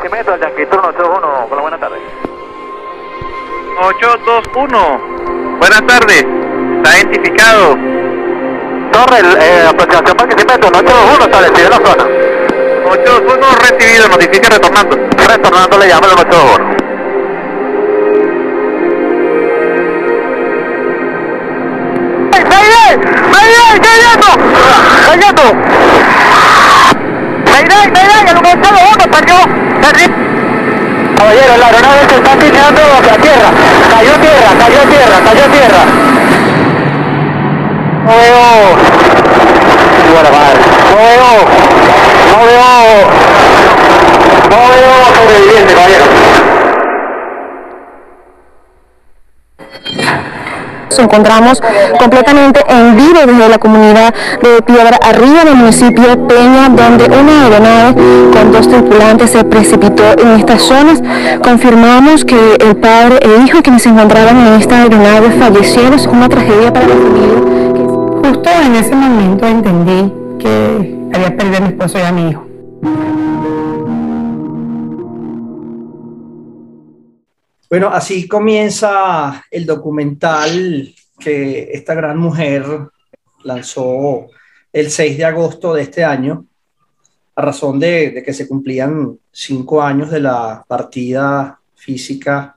Barquisimeto, al Yankee Turno 81, hola, buenas tardes. 821, buenas tardes, está identificado. Torre, eh, aproximación Barquisimeto, 821, establecido en la zona. 821 recibido, notifica retornando. Retornando le llamo al 821. ¡Mayday! ¡Mayday! ¡Cayendo! ¡Cayendo! ¡Mayday! ¡Mayday! ¡El 101 perdió! ¡Perdió! Caballero, la aeronave se está tirando hacia tierra. Cayó tierra, cayó tierra, cayó tierra. No veo. No veo. No veo. No veo sobreviviente, caballero. Encontramos completamente en vivo desde la comunidad de Piedra Arriba, en el municipio Peña, donde una aeronave con dos tripulantes se precipitó en estas zonas. Confirmamos que el padre e hijo quienes se encontraban en esta aeronave fallecieron. Es una tragedia para la familia. Justo en ese momento entendí que había perdido a mi esposo y a mi hijo. Bueno, así comienza el documental que esta gran mujer lanzó el 6 de agosto de este año, a razón de, que se cumplían cinco años de la partida física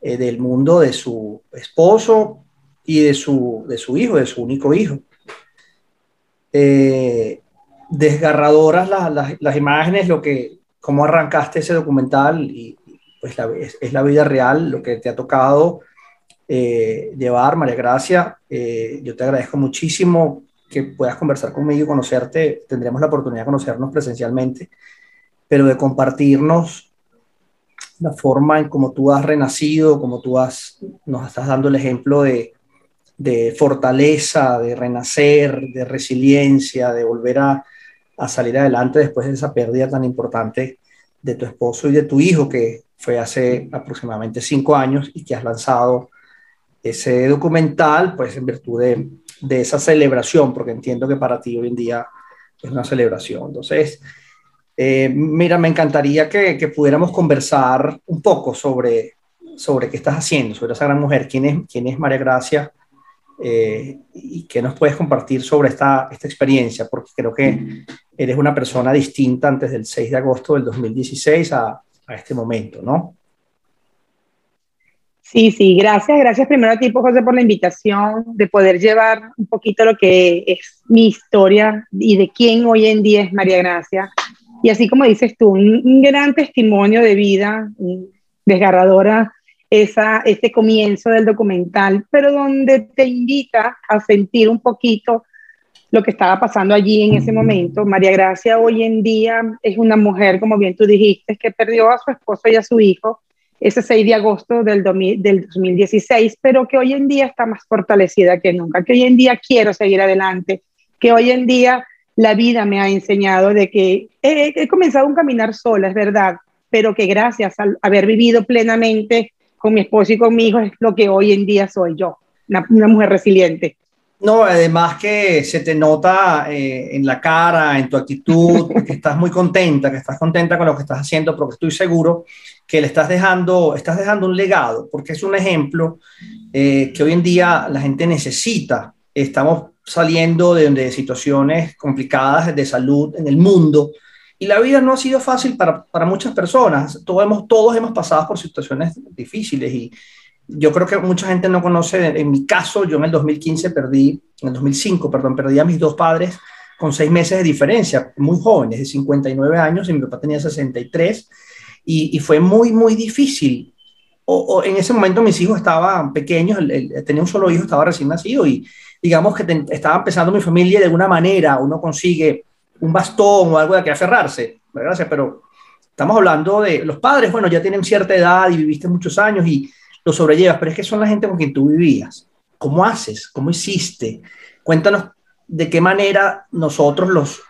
eh, del mundo de su esposo y de su, de su hijo, de su único hijo. Eh, desgarradoras la- la- las imágenes, lo que, cómo arrancaste ese documental y pues es, es la vida real, lo que te ha tocado eh, llevar, María Gracia. Eh, yo te agradezco muchísimo que puedas conversar conmigo y conocerte. Tendremos la oportunidad de conocernos presencialmente, pero de compartirnos la forma en cómo tú has renacido, cómo tú has, nos estás dando el ejemplo de, de fortaleza, de renacer, de resiliencia, de volver a, a salir adelante después de esa pérdida tan importante de tu esposo y de tu hijo, que fue hace aproximadamente cinco años y que has lanzado ese documental, pues en virtud de, esa celebración, porque entiendo que para ti hoy en día es una celebración. Entonces, eh, mira, me encantaría que, que, pudiéramos conversar un poco sobre, sobre qué estás haciendo, sobre esa gran mujer, quién es, quién es María Gracia eh, y qué nos puedes compartir sobre esta, esta experiencia, porque creo que eres una persona distinta antes del 6 de agosto del 2016 a, a este momento, ¿no? Sí, sí, gracias. Gracias primero a ti, José, por la invitación de poder llevar un poquito lo que es mi historia y de quién hoy en día es María Gracia. Y así como dices tú, un, un gran testimonio de vida, desgarradora esa, ese comienzo del documental, pero donde te invita a sentir un poquito lo que estaba pasando allí en ese momento. María Gracia hoy en día es una mujer, como bien tú dijiste, que perdió a su esposo y a su hijo ese 6 de agosto del, del 2016, pero que hoy en día está más fortalecida que nunca, que hoy en día quiero seguir adelante, que hoy en día la vida me ha enseñado de que he, he comenzado un caminar sola, es verdad, pero que gracias a haber vivido plenamente con mi esposo y con mi hijo es lo que hoy en día soy yo, una, una mujer resiliente. No, además que se te nota eh, en la cara, en tu actitud, que estás muy contenta, que estás contenta con lo que estás haciendo, porque estoy seguro que le estás dejando, estás dejando un legado, porque es un ejemplo eh, que hoy en día la gente necesita. Estamos saliendo de, de, situaciones complicadas de salud en el mundo y la vida no ha sido fácil para, para muchas personas. Todos hemos, todos hemos pasado por situaciones difíciles y, yo creo que mucha gente no conoce, en mi caso, yo en el 2015 perdí, en el 2005, perdón, perdí a mis dos padres con seis meses de diferencia, muy jóvenes, de 59 años, y mi papá tenía 63, y, fue muy, muy difícil. O, en ese momento mis hijos estaban pequeños, tenía un solo hijo, estaba recién nacido, y digamos que estaba empezando mi familia de alguna manera uno consigue un bastón o algo de que aferrarse, gracias, pero estamos hablando de los padres, bueno, ya tienen cierta edad y viviste muchos años y lo sobrellevas, pero es que son la gente con quien tú vivías. ¿Cómo haces? ¿Cómo hiciste? Cuéntanos de qué manera nosotros los,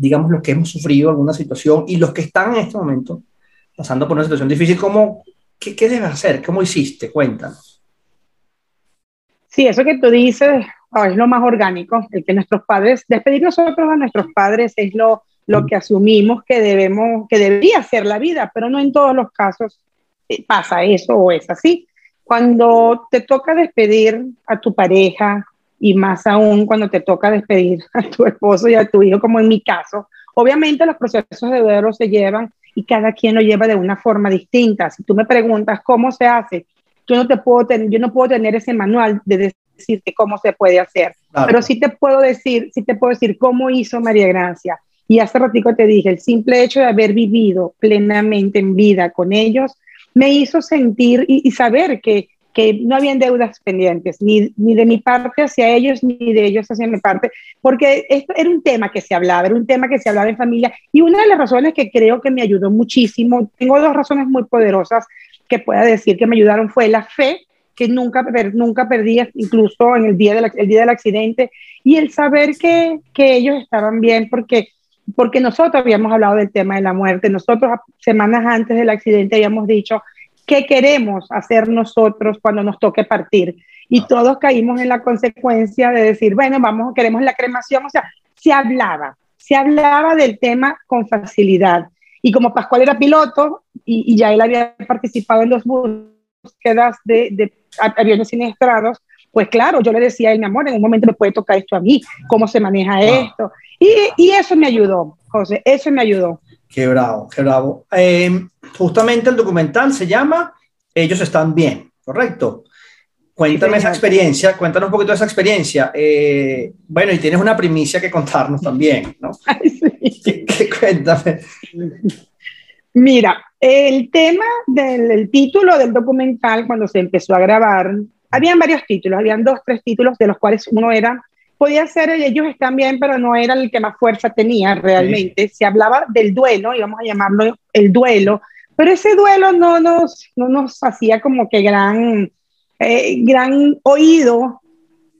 digamos, los que hemos sufrido alguna situación y los que están en este momento pasando por una situación difícil, ¿cómo, qué, qué debes hacer? ¿Cómo hiciste? Cuéntanos. Sí, eso que tú dices oh, es lo más orgánico, el que nuestros padres, despedir nosotros a nuestros padres es lo, lo que asumimos que debemos, que debería ser la vida, pero no en todos los casos eh, pasa eso o es así. Cuando te toca despedir a tu pareja y más aún cuando te toca despedir a tu esposo y a tu hijo, como en mi caso, obviamente los procesos de duelo se llevan y cada quien lo lleva de una forma distinta. Si tú me preguntas cómo se hace, yo no te puedo tener, yo no puedo tener ese manual de decirte cómo se puede hacer, pero sí te puedo decir, sí te puedo decir cómo hizo María Gracia. Y hace ratito te dije, el simple hecho de haber vivido plenamente en vida con ellos me hizo sentir y, saber que, que, no habían deudas pendientes, ni, ni, de mi parte hacia ellos, ni de ellos hacia mi parte, porque esto era un tema que se hablaba, era un tema que se hablaba en familia. Y una de las razones que creo que me ayudó muchísimo, tengo dos razones muy poderosas que pueda decir que me ayudaron, fue la fe que nunca, nunca perdí, incluso en el día, del, el día del accidente, y el saber que, que ellos estaban bien, porque porque nosotros habíamos hablado del tema de la muerte, nosotros semanas antes del accidente habíamos dicho qué queremos hacer nosotros cuando nos toque partir. Y todos caímos en la consecuencia de decir, bueno, vamos, queremos la cremación. O sea, se hablaba, se hablaba del tema con facilidad. Y como Pascual era piloto y, ya él había participado en dos búsquedas de, de aviones siniestrados, pues claro, yo le decía a él, mi amor, en un momento me puede tocar esto a mí, cómo se maneja esto. Y, y, eso me ayudó, José, eso me ayudó. Qué bravo, qué bravo. Eh, justamente el documental se llama Ellos están bien, ¿correcto? Cuéntame esa experiencia, cuéntanos un poquito de esa experiencia. Eh, bueno, y tienes una primicia que contarnos también, ¿no? Ay, sí. cuéntame. Mira, el tema del título del documental, cuando se empezó a grabar, habían varios títulos, habían dos, tres títulos, de los cuales uno era podía ser ellos están bien, pero no era el que más fuerza tenía realmente. Se hablaba del duelo, íbamos a llamarlo el duelo, pero ese duelo no nos, no nos hacía como que gran, eh, gran oído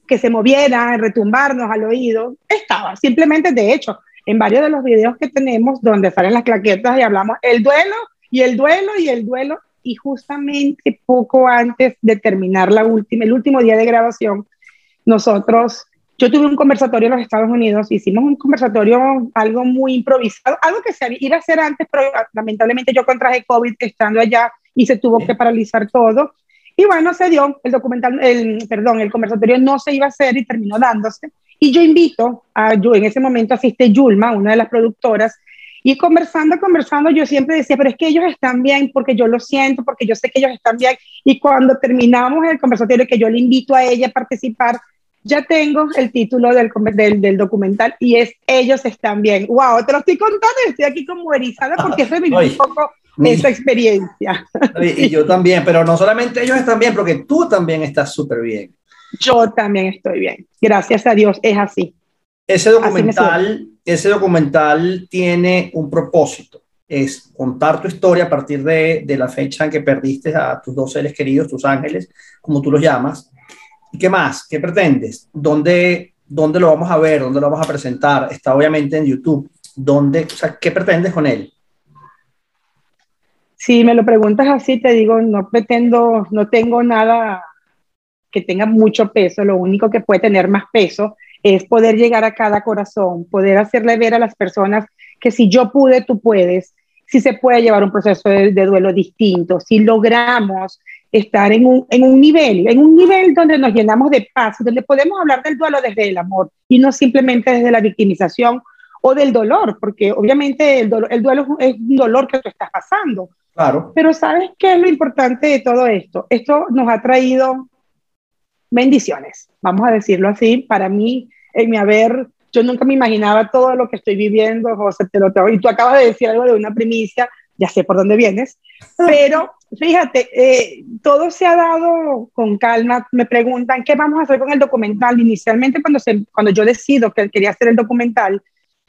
que se moviera, retumbarnos al oído. Estaba, simplemente de hecho, en varios de los videos que tenemos donde salen las claquetas y hablamos el duelo y el duelo y el duelo. Y justamente poco antes de terminar la última, el último día de grabación, nosotros yo tuve un conversatorio en los Estados Unidos, hicimos un conversatorio algo muy improvisado, algo que se iba a hacer antes, pero lamentablemente yo contraje COVID estando allá y se tuvo que paralizar todo. Y bueno, se dio el documental, el, perdón, el conversatorio no se iba a hacer y terminó dándose. Y yo invito a, yo en ese momento asiste Yulma, una de las productoras, y conversando, conversando, yo siempre decía, pero es que ellos están bien porque yo lo siento, porque yo sé que ellos están bien. Y cuando terminamos el conversatorio, que yo le invito a ella a participar, ya tengo el título del, del, documental y es Ellos están bien. ¡Wow! Te lo estoy contando estoy aquí como erizada porque se vivió un poco esa experiencia. Y yo también, pero no solamente ellos están bien, porque tú también estás súper bien. Yo también estoy bien. Gracias a Dios, es así. Ese documental, ese documental tiene un propósito, es contar tu historia a partir de, de la fecha en que perdiste a tus dos seres queridos, tus ángeles, como tú los llamas, ¿Y qué más? ¿Qué pretendes? ¿Dónde, ¿Dónde lo vamos a ver? ¿Dónde lo vamos a presentar? Está obviamente en YouTube. ¿Dónde, o sea, ¿Qué pretendes con él? Si me lo preguntas así, te digo, no pretendo, no tengo nada que tenga mucho peso. Lo único que puede tener más peso es poder llegar a cada corazón, poder hacerle ver a las personas que si yo pude, tú puedes, si se puede llevar un proceso de, de duelo distinto, si logramos estar en un, en un nivel, en un nivel donde nos llenamos de paz, donde podemos hablar del duelo desde el amor y no simplemente desde la victimización o del dolor, porque obviamente el, el duelo es un dolor que tú estás pasando. Claro. Pero ¿sabes qué es lo importante de todo esto? Esto nos ha traído bendiciones, vamos a decirlo así. Para mí, en mi haber, yo nunca me imaginaba todo lo que estoy viviendo, José, te lo tengo. Y tú acabas de decir algo de una primicia, ya sé por dónde vienes, pero fíjate, eh, todo se ha dado con calma. Me preguntan qué vamos a hacer con el documental. Inicialmente, cuando, se, cuando yo decido que quería hacer el documental,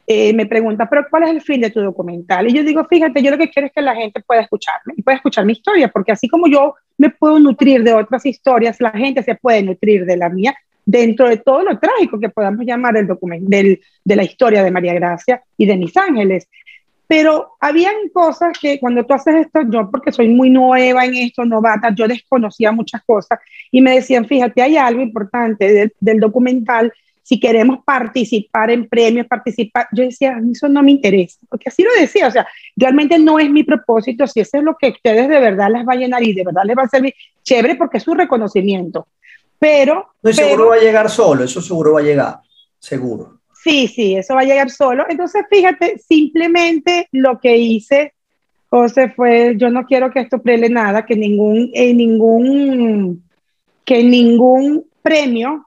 eh, me preguntan, pero ¿cuál es el fin de tu documental? Y yo digo, fíjate, yo lo que quiero es que la gente pueda escucharme y pueda escuchar mi historia, porque así como yo me puedo nutrir de otras historias, la gente se puede nutrir de la mía dentro de todo lo trágico que podamos llamar el documento de la historia de María Gracia y de mis ángeles pero habían cosas que cuando tú haces esto, yo porque soy muy nueva en esto, novata, yo desconocía muchas cosas y me decían, fíjate, hay algo importante del, documental si queremos participar en premios, participar, yo decía, eso no me interesa, porque así lo decía, o sea, realmente no es mi propósito, si eso es lo que ustedes de verdad les va a llenar y de verdad les va a servir, chévere, porque es su reconocimiento, pero... No, seguro va a llegar solo, eso seguro va a llegar, seguro. Sí, sí, eso va a llegar solo. Entonces, fíjate, simplemente lo que hice, José, fue, yo no quiero que esto prele nada, que ningún, eh, ningún, que ningún premio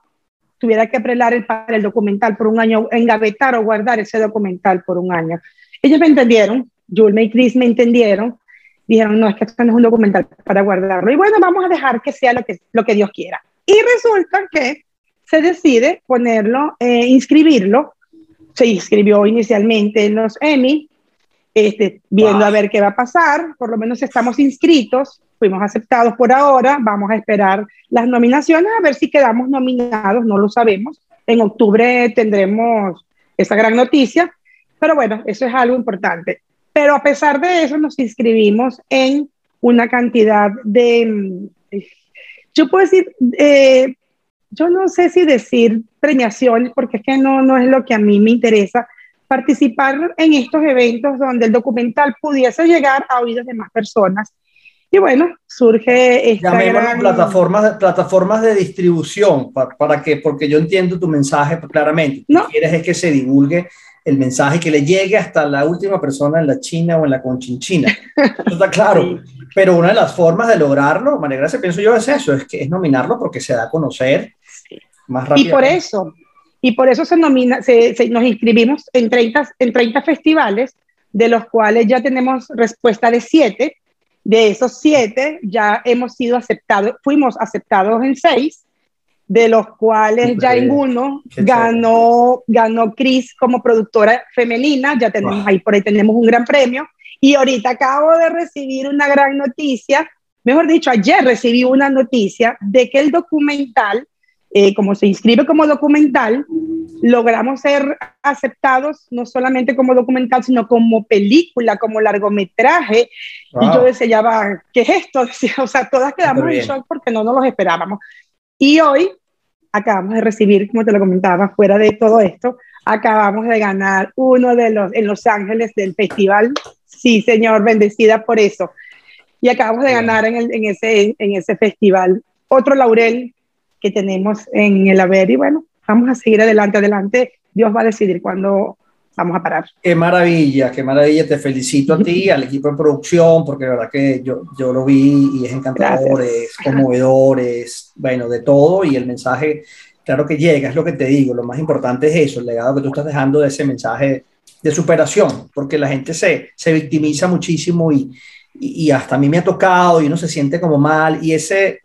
tuviera que prelar el, para el documental por un año, engavetar o guardar ese documental por un año. Ellos me entendieron, Julme y Chris me entendieron, dijeron, no, es que esto no es un documental para guardarlo. Y bueno, vamos a dejar que sea lo que, lo que Dios quiera. Y resulta que se decide ponerlo, eh, inscribirlo. Se inscribió inicialmente en los Emmy, este, viendo a ver qué va a pasar. Por lo menos estamos inscritos fuimos aceptados por ahora, vamos a esperar las nominaciones a ver si quedamos nominados, no lo sabemos. En octubre tendremos esa gran noticia, pero bueno, eso es algo importante. Pero a pesar de eso nos inscribimos en una cantidad de, yo puedo decir, eh, yo no sé si decir premiaciones, porque es que no, no es lo que a mí me interesa, participar en estos eventos donde el documental pudiese llegar a oídos de más personas y bueno, surge esta gran... plataformas, plataformas de distribución, para, para, que, porque yo entiendo tu mensaje claramente. Lo que quieres es que se divulgue el mensaje, que le llegue hasta la última persona en la China o en la Conchinchina. Eso está claro. Pero una de las formas de lograrlo, María Gracia, pienso yo, es eso, es que es nominarlo porque se da a conocer más rápido. Y por eso, y por eso se nomina, se, nos inscribimos en 30, en 30 festivales, de los cuales ya tenemos respuesta de 7 de esos siete ya hemos sido aceptados, fuimos aceptados en seis, de los cuales ya en uno ganó, ganó Cris como productora femenina, ya tenemos ahí, por ahí tenemos un gran premio. Y ahorita acabo de recibir una gran noticia, mejor dicho, ayer recibí una noticia de que el documental eh, como se inscribe como documental, logramos ser aceptados no solamente como documental, sino como película, como largometraje. Y yo decía, ya va, ¿qué es esto? o sea, todas quedamos en shock porque no nos lo esperábamos. Y hoy acabamos de recibir, como te lo comentaba, fuera de todo esto, acabamos de ganar uno de los en Los Ángeles del festival. Sí, señor, bendecida por eso. Y acabamos de ganar en, el, en, ese, en ese festival otro laurel que tenemos en el haber y bueno, vamos a seguir adelante, adelante. Dios va a decidir cuándo vamos a parar. Qué maravilla, qué maravilla. Te felicito a ti, al equipo de producción, porque de verdad que yo, yo lo vi y es encantador, es conmovedor, es, bueno, de todo y el mensaje, claro que llega, es lo que te digo, lo más importante es eso, el legado que tú estás dejando de ese mensaje de superación, porque la gente se, se victimiza muchísimo y, y, y hasta a mí me ha tocado y uno se siente como mal y ese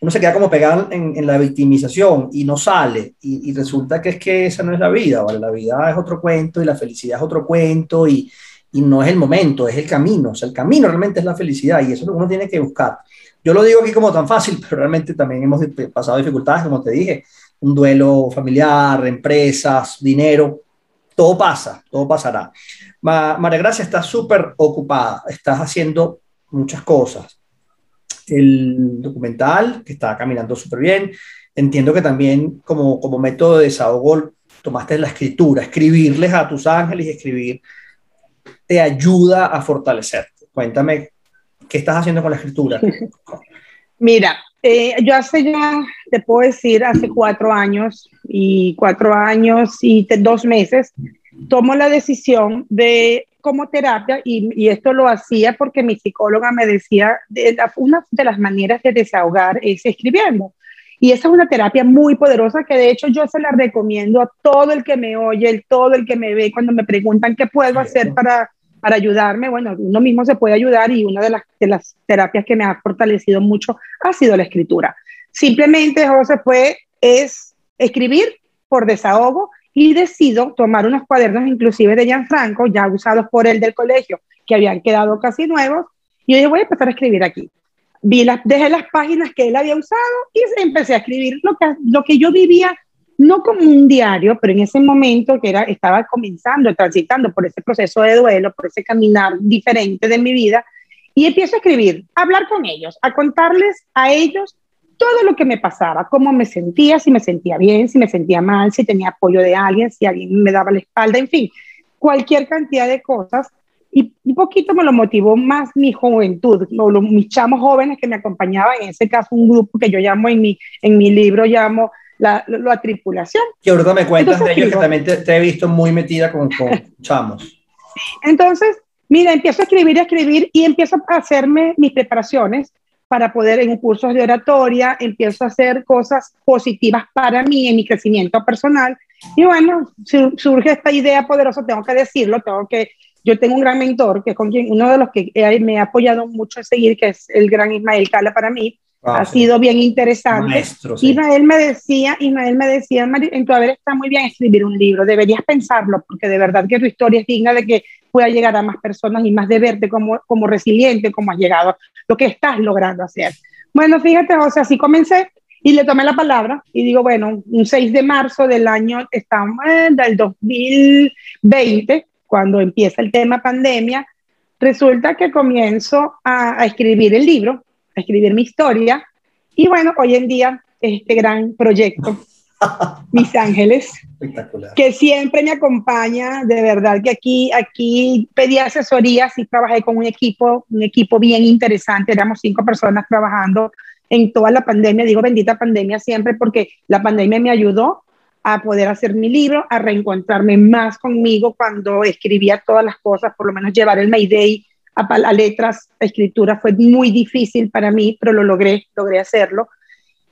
uno se queda como pegado en, la victimización y no sale. Y, resulta que es que esa no es la vida, ¿vale? La vida es otro cuento y la felicidad es otro cuento y, y no es el momento, es el camino. O sea, el camino realmente es la felicidad y eso es lo que uno tiene que buscar. Yo lo digo aquí como tan fácil, pero realmente también hemos pasado dificultades, como te dije, un duelo familiar, empresas, dinero, todo pasa, todo pasará. María Gracia está súper ocupada, estás haciendo muchas cosas el documental, que está caminando súper bien. Entiendo que también como, como método de desahogo tomaste la escritura, escribirles a tus ángeles y escribir te ayuda a fortalecerte. Cuéntame, ¿qué estás haciendo con la escritura? Mira, eh, yo hace ya, te puedo decir, hace cuatro años y cuatro años y dos meses, tomo la decisión de como terapia y, esto lo hacía porque mi psicóloga me decía, de una de las maneras de desahogar es escribiendo. Y esa es una terapia muy poderosa que de hecho yo se la recomiendo a todo el que me oye, todo el que me ve cuando me preguntan qué puedo hacer para, para ayudarme. Bueno, uno mismo se puede ayudar y una de las, de las terapias que me ha fortalecido mucho ha sido la escritura. Simplemente, José, fue, es escribir por desahogo y decido tomar unos cuadernos inclusive de Gianfranco, ya usados por él del colegio, que habían quedado casi nuevos, y yo dije, voy a empezar a escribir aquí. Vi las, dejé las páginas que él había usado y empecé a escribir lo que, lo que yo vivía, no como un diario, pero en ese momento que era, estaba comenzando, transitando por ese proceso de duelo, por ese caminar diferente de mi vida, y empiezo a escribir, a hablar con ellos, a contarles a ellos todo lo que me pasaba, cómo me sentía, si me sentía bien, si me sentía mal, si tenía apoyo de alguien, si alguien me daba la espalda, en fin, cualquier cantidad de cosas. Y un poquito me lo motivó más mi juventud, los, mis chamos jóvenes que me acompañaban, en ese caso un grupo que yo llamo en mi, en mi libro, llamo la, la, tripulación. Que ahorita me cuentas de ellos que también te, he visto muy metida con, con chamos. Entonces, mira, empiezo a escribir y a escribir y empiezo a hacerme mis preparaciones para poder en cursos de oratoria, empiezo a hacer cosas positivas para mí en mi crecimiento personal. Y bueno, surge esta idea poderosa, tengo que decirlo, tengo que, yo tengo un gran mentor, que es con quien, uno de los que me ha apoyado mucho a seguir, que es el gran Ismael Cala para mí, ah, ha sido bien interesante. Maestro, Ismael me decía, Ismael me decía, en tu haber está muy bien escribir un libro, deberías pensarlo, porque de verdad que tu historia es digna de que pueda llegar a más personas y más de verte como, como resiliente, como has llegado, lo que estás logrando hacer. Bueno, fíjate, o sea, así comencé y le tomé la palabra y digo, bueno, un 6 de marzo del año, estamos del 2020, cuando empieza el tema pandemia, resulta que comienzo a, a escribir el libro, a escribir mi historia y bueno, hoy en día este gran proyecto mis ángeles, que siempre me acompaña, de verdad que aquí, aquí pedí asesorías y trabajé con un equipo, un equipo bien interesante, éramos cinco personas trabajando en toda la pandemia, digo bendita pandemia siempre porque la pandemia me ayudó a poder hacer mi libro, a reencontrarme más conmigo cuando escribía todas las cosas, por lo menos llevar el Mayday a, a letras, a escritura fue muy difícil para mí, pero lo logré, logré hacerlo.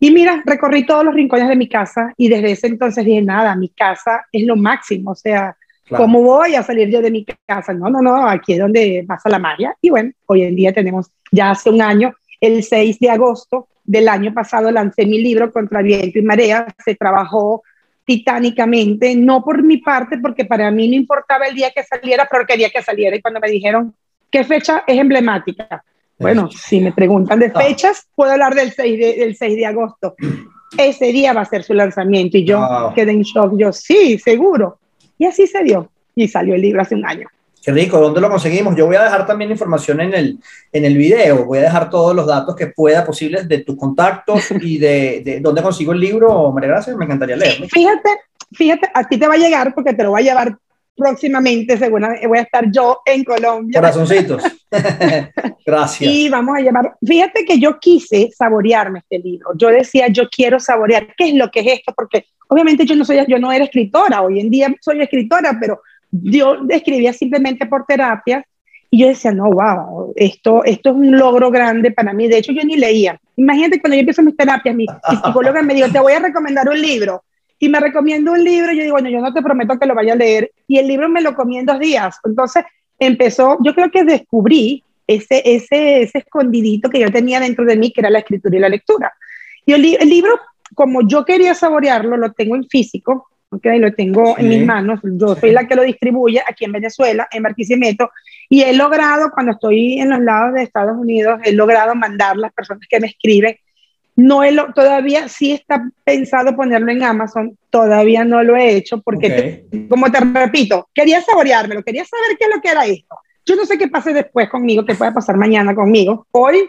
Y mira, recorrí todos los rincones de mi casa y desde ese entonces dije, nada, mi casa es lo máximo, o sea, ¿cómo voy a salir yo de mi casa? No, no, no, aquí es donde pasa la magia. Y bueno, hoy en día tenemos, ya hace un año, el 6 de agosto del año pasado lancé mi libro Contra Viento y Marea, se trabajó titánicamente, no por mi parte, porque para mí no importaba el día que saliera, pero quería que saliera. Y cuando me dijeron, ¿qué fecha es emblemática? Bueno, si me preguntan de fechas, puedo hablar del 6 de, del 6 de agosto. Ese día va a ser su lanzamiento y yo quedé en shock. Yo, sí, seguro. Y así se dio. Y salió el libro hace un año. Qué rico, ¿dónde lo conseguimos? Yo voy a dejar también información en el, en el video, voy a dejar todos los datos que pueda posibles de tus contactos y de, de dónde consigo el libro, María Gracia, me encantaría leerlo. Fíjate, fíjate, a ti te va a llegar porque te lo va a llevar próximamente, seguramente voy a estar yo en Colombia. Corazoncitos. Gracias. Y vamos a llamar. Fíjate que yo quise saborearme este libro. Yo decía, yo quiero saborear qué es lo que es esto, porque obviamente yo no soy, yo no era escritora. Hoy en día soy escritora, pero yo escribía simplemente por terapia. Y yo decía, no, wow, esto, esto es un logro grande para mí. De hecho, yo ni leía. Imagínate cuando yo empiezo mis terapias, mi, mi psicóloga me dijo, te voy a recomendar un libro y me recomiendo un libro, yo digo, bueno, yo no te prometo que lo vaya a leer, y el libro me lo comí en dos días. Entonces empezó, yo creo que descubrí ese, ese, ese escondidito que yo tenía dentro de mí, que era la escritura y la lectura. Y el, libro, como yo quería saborearlo, lo tengo en físico, okay, lo tengo en mis manos, yo soy la que lo distribuye aquí en Venezuela, en Barquisimeto, y he logrado, cuando estoy en los lados de Estados Unidos, he logrado mandar las personas que me escriben no todavía sí está pensado ponerlo en Amazon, todavía no lo he hecho porque, como te repito, quería saboreármelo, quería saber qué es lo que era esto. Yo no sé qué pase después conmigo, qué puede pasar mañana conmigo. Hoy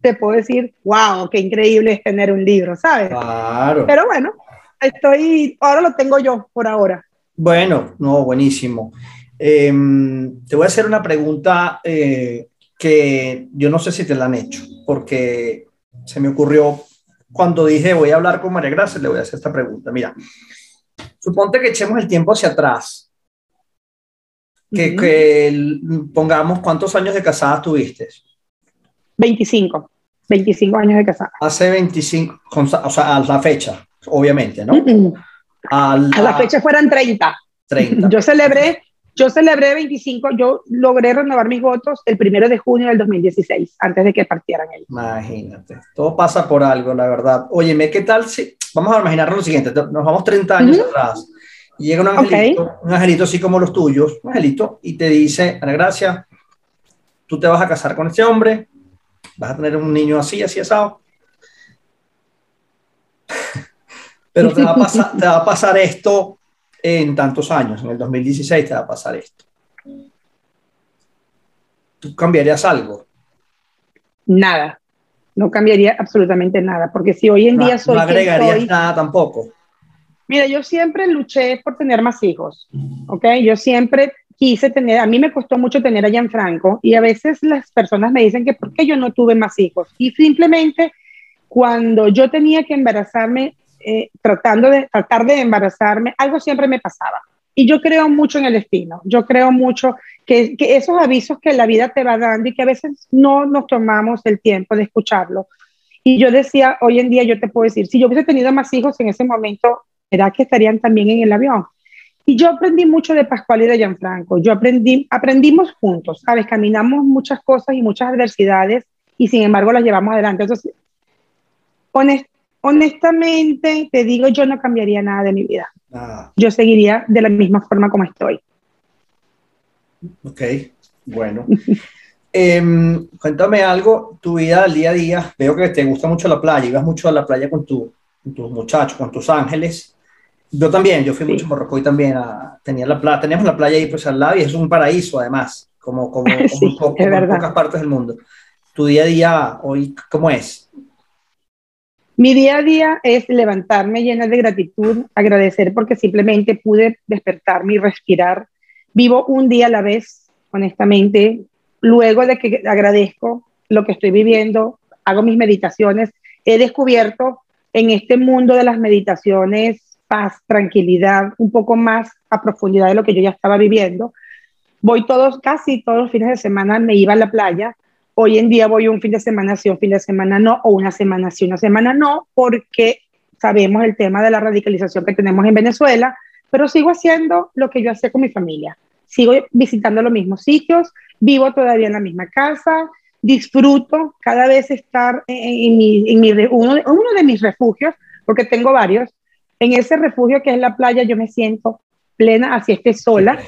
te puedo decir, wow, qué increíble es tener un libro, ¿sabes? Claro. Pero bueno, estoy, ahora lo tengo yo por ahora. Bueno, no, buenísimo. Em, te voy a hacer una pregunta eh, que yo no sé si te la han hecho, porque se me ocurrió cuando dije voy a hablar con María Gracia, le voy a hacer esta pregunta. Mira, suponte que echemos el tiempo hacia atrás. Que, pongamos cuántos años de casada tuviste. 25. 25 años de casada. Hace 25, o sea, a la fecha, obviamente, ¿no? a, la, fecha fueran 30. 30. Yo celebré yo celebré 25, yo logré renovar mis votos el primero de junio del 2016, antes de que partieran ellos. Imagínate, todo pasa por algo, la verdad. Óyeme, ¿qué tal si, vamos a imaginar lo siguiente, nos vamos 30 años atrás, y llega un angelito, un angelito así como los tuyos, un angelito, y te dice, Ana Gracia, tú te vas a casar con este hombre, vas a tener un niño así, así asado, pero te va a pasar, te va a pasar esto en tantos años, en el 2016 te va a pasar esto. ¿Tú cambiarías algo? Nada, no cambiaría absolutamente nada, porque si hoy en día soy... No agregarías nada tampoco. Mira, yo siempre luché por tener más hijos, ¿ok? Yo siempre quise tener, a mí me costó mucho tener a Gianfranco y a veces las personas me dicen que por qué yo no tuve más hijos. Y simplemente cuando yo tenía que embarazarme, eh, tratando de tratar de embarazarme, algo siempre me pasaba. Y yo creo mucho en el destino, yo creo mucho que, que, esos avisos que la vida te va dando y que a veces no nos tomamos el tiempo de escucharlo. Y yo decía, hoy en día yo te puedo decir, si yo hubiese tenido más hijos en ese momento, ¿será que estarían también en el avión? Y yo aprendí mucho de Pascual y de Gianfranco. Yo aprendí, aprendimos juntos, ¿sabes? Caminamos muchas cosas y muchas adversidades y sin embargo las llevamos adelante. Entonces, honestamente, te digo, yo no cambiaría nada de mi vida. Ah. Yo seguiría de la misma forma como estoy. Ok, bueno. eh, cuéntame algo, tu vida al día a día. Veo que te gusta mucho la playa, ibas mucho a la playa con, tu, con tus muchachos, con tus ángeles. Yo también, yo fui mucho a Morrocoy también, a, tenía la playa, teníamos la playa ahí pues al lado y es un paraíso además, como, como, como, en pocas partes del mundo. Tu día a día hoy, ¿cómo es? Mi día a día es levantarme llena de gratitud, agradecer porque simplemente pude despertarme y respirar. Vivo un día a la vez, honestamente. Luego de que agradezco lo que estoy viviendo, hago mis meditaciones. He descubierto en este mundo de las meditaciones paz, tranquilidad, un poco más a profundidad de lo que yo ya estaba viviendo. Voy todos, casi todos los fines de semana, me iba a la playa. Hoy en día voy un fin de semana sí, un fin de semana no, o una semana sí, una semana no, porque sabemos el tema de la radicalización que tenemos en Venezuela, pero sigo haciendo lo que yo hacía con mi familia. Sigo visitando los mismos sitios, vivo todavía en la misma casa, disfruto cada vez estar en, mi, en mi, uno, uno de mis refugios, porque tengo varios, en ese refugio que es la playa, yo me siento plena, así esté sola.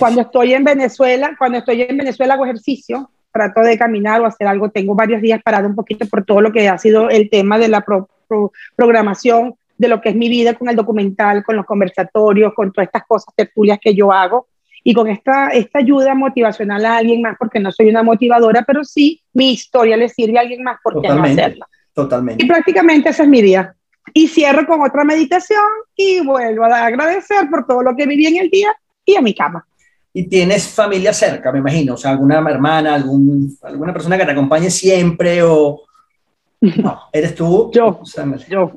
Cuando estoy en Venezuela, cuando estoy en Venezuela hago ejercicio, trato de caminar o hacer algo. Tengo varios días parado un poquito por todo lo que ha sido el tema de la programación, de lo que es mi vida con el documental, con los conversatorios, con todas estas cosas tertulias que yo hago. Y con esta, esta ayuda motivacional a alguien más, porque no soy una motivadora, pero sí mi historia le sirve a alguien más, porque no hacerla? Totalmente. Y prácticamente ese es mi día y cierro con otra meditación y vuelvo a agradecer por todo lo que viví en el día y a mi cama. Y tienes familia cerca, me imagino, o sea, alguna hermana, algún, alguna persona que te acompañe siempre o... No, eres tú. Yo. yo.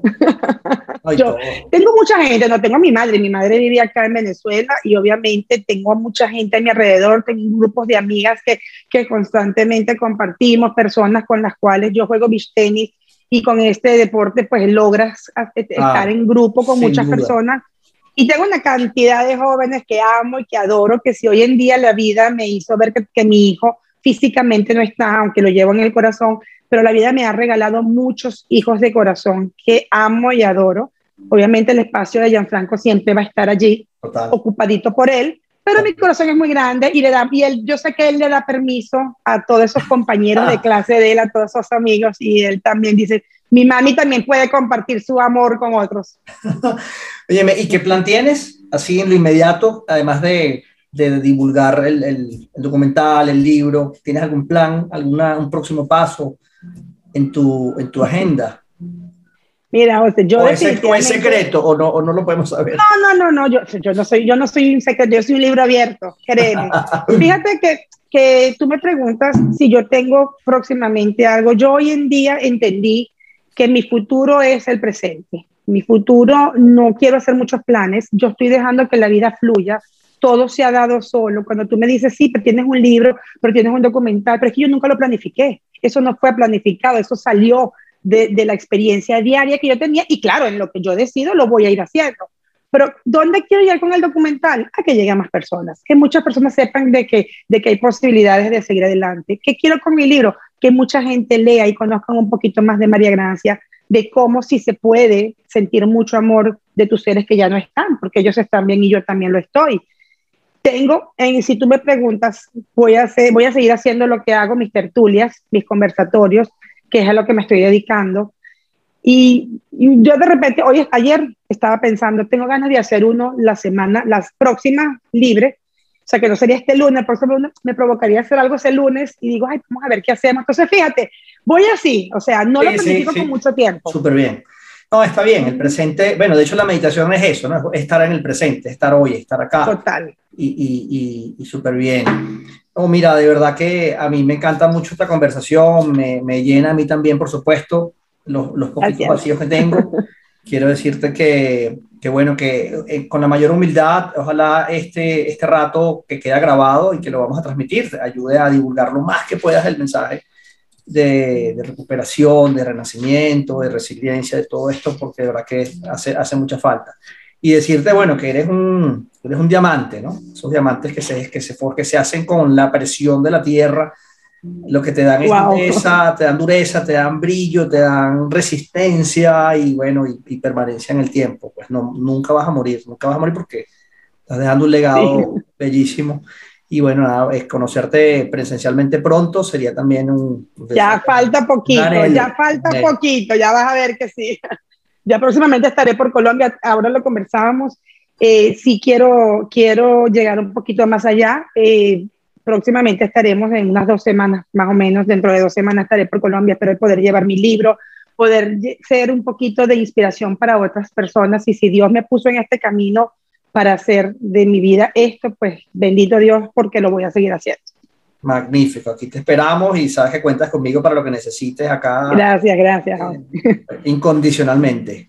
yo. Tengo mucha gente, no tengo a mi madre. Mi madre vive acá en Venezuela y obviamente tengo a mucha gente a mi alrededor. Tengo grupos de amigas que, que constantemente compartimos, personas con las cuales yo juego beach tenis y con este deporte pues logras estar ah, en grupo con muchas personas. Y tengo una cantidad de jóvenes que amo y que adoro, que si hoy en día la vida me hizo ver que, que mi hijo físicamente no está, aunque lo llevo en el corazón, pero la vida me ha regalado muchos hijos de corazón que amo y adoro. Obviamente el espacio de Gianfranco siempre va a estar allí, ocupadito por él, pero mi corazón es muy grande y, le da, y él, yo sé que él le da permiso a todos esos compañeros de ah. clase de él, a todos esos amigos, y él también dice, mi mami también puede compartir su amor con otros. Oye, ¿y qué plan tienes así en lo inmediato, además de, de divulgar el, el, documental, el libro? ¿Tienes algún plan, alguna, un próximo paso en tu, en tu agenda? Mira, José, yo o es, secreto o no, o no lo podemos saber. No, no, no, no, yo, yo no soy, yo no soy un secreto, yo soy un libro abierto, créeme. Fíjate que, que tú me preguntas si yo tengo próximamente algo. Yo hoy en día entendí que mi futuro es el presente. Mi futuro no quiero hacer muchos planes, yo estoy dejando que la vida fluya. Todo se ha dado solo. Cuando tú me dices, sí, pero tienes un libro, pero tienes un documental, pero es que yo nunca lo planifiqué. Eso no fue planificado, eso salió de, la experiencia diaria que yo tenía y claro, en lo que yo decido lo voy a ir haciendo. Pero ¿dónde quiero llegar con el documental? A que lleguen más personas, que muchas personas sepan de que, de que hay posibilidades de seguir adelante. ¿Qué quiero con mi libro? Que mucha gente lea y conozcan un poquito más de María Gracia, de cómo si se puede sentir mucho amor de tus seres que ya no están, porque ellos están bien y yo también lo estoy. Tengo, en, si tú me preguntas, voy a, hacer, voy a seguir haciendo lo que hago, mis tertulias, mis conversatorios, que es a lo que me estoy dedicando. Y, yo de repente, hoy, ayer estaba pensando, tengo ganas de hacer uno la semana, las próximas libre, o sea que no sería este lunes, el próximo lunes me provocaría hacer algo ese lunes y digo, ay, vamos a ver qué hacemos. Entonces, fíjate, voy así, o sea, no lo planifico con mucho tiempo. Súper bien. No, está bien, el presente, bueno, de hecho la meditación es eso, ¿no? Estar en el presente, estar hoy, estar acá. Total. Y, y, y, súper bien. No, mira, de verdad que a mí me encanta mucho esta conversación, me, me llena a mí también, por supuesto, los, los poquitos vacíos que tengo. Quiero decirte que, que bueno, que eh, con la mayor humildad, ojalá este, este rato que queda grabado y que lo vamos a transmitir, ayude a divulgar lo más que puedas el mensaje de, recuperación, de renacimiento, de resiliencia, de todo esto, porque de verdad que hace, hace mucha falta. Y decirte, bueno, que eres un, eres un diamante, ¿no? Esos diamantes que se, que, se, que se hacen con la presión de la tierra, lo que te dan es dureza, te dan dureza, te dan brillo, te dan resistencia y bueno, y, permanencia en el tiempo. Pues no, nunca vas a morir, nunca vas a morir porque estás dejando un legado bellísimo. Y bueno, es conocerte presencialmente pronto sería también un... Ya falta poquito, ya falta poquito, ya vas a ver que sí. Ya próximamente estaré por Colombia, ahora lo conversábamos. Eh, sí quiero, quiero llegar un poquito más allá. Eh, próximamente estaremos en unas dos semanas, más o menos, dentro de dos semanas estaré por Colombia, espero poder llevar mi libro, poder ser un poquito de inspiración para otras personas y si Dios me puso en este camino para hacer de mi vida esto, pues bendito Dios porque lo voy a seguir haciendo. Magnífico, aquí te esperamos y sabes que cuentas conmigo para lo que necesites acá. Gracias, gracias. Eh, incondicionalmente.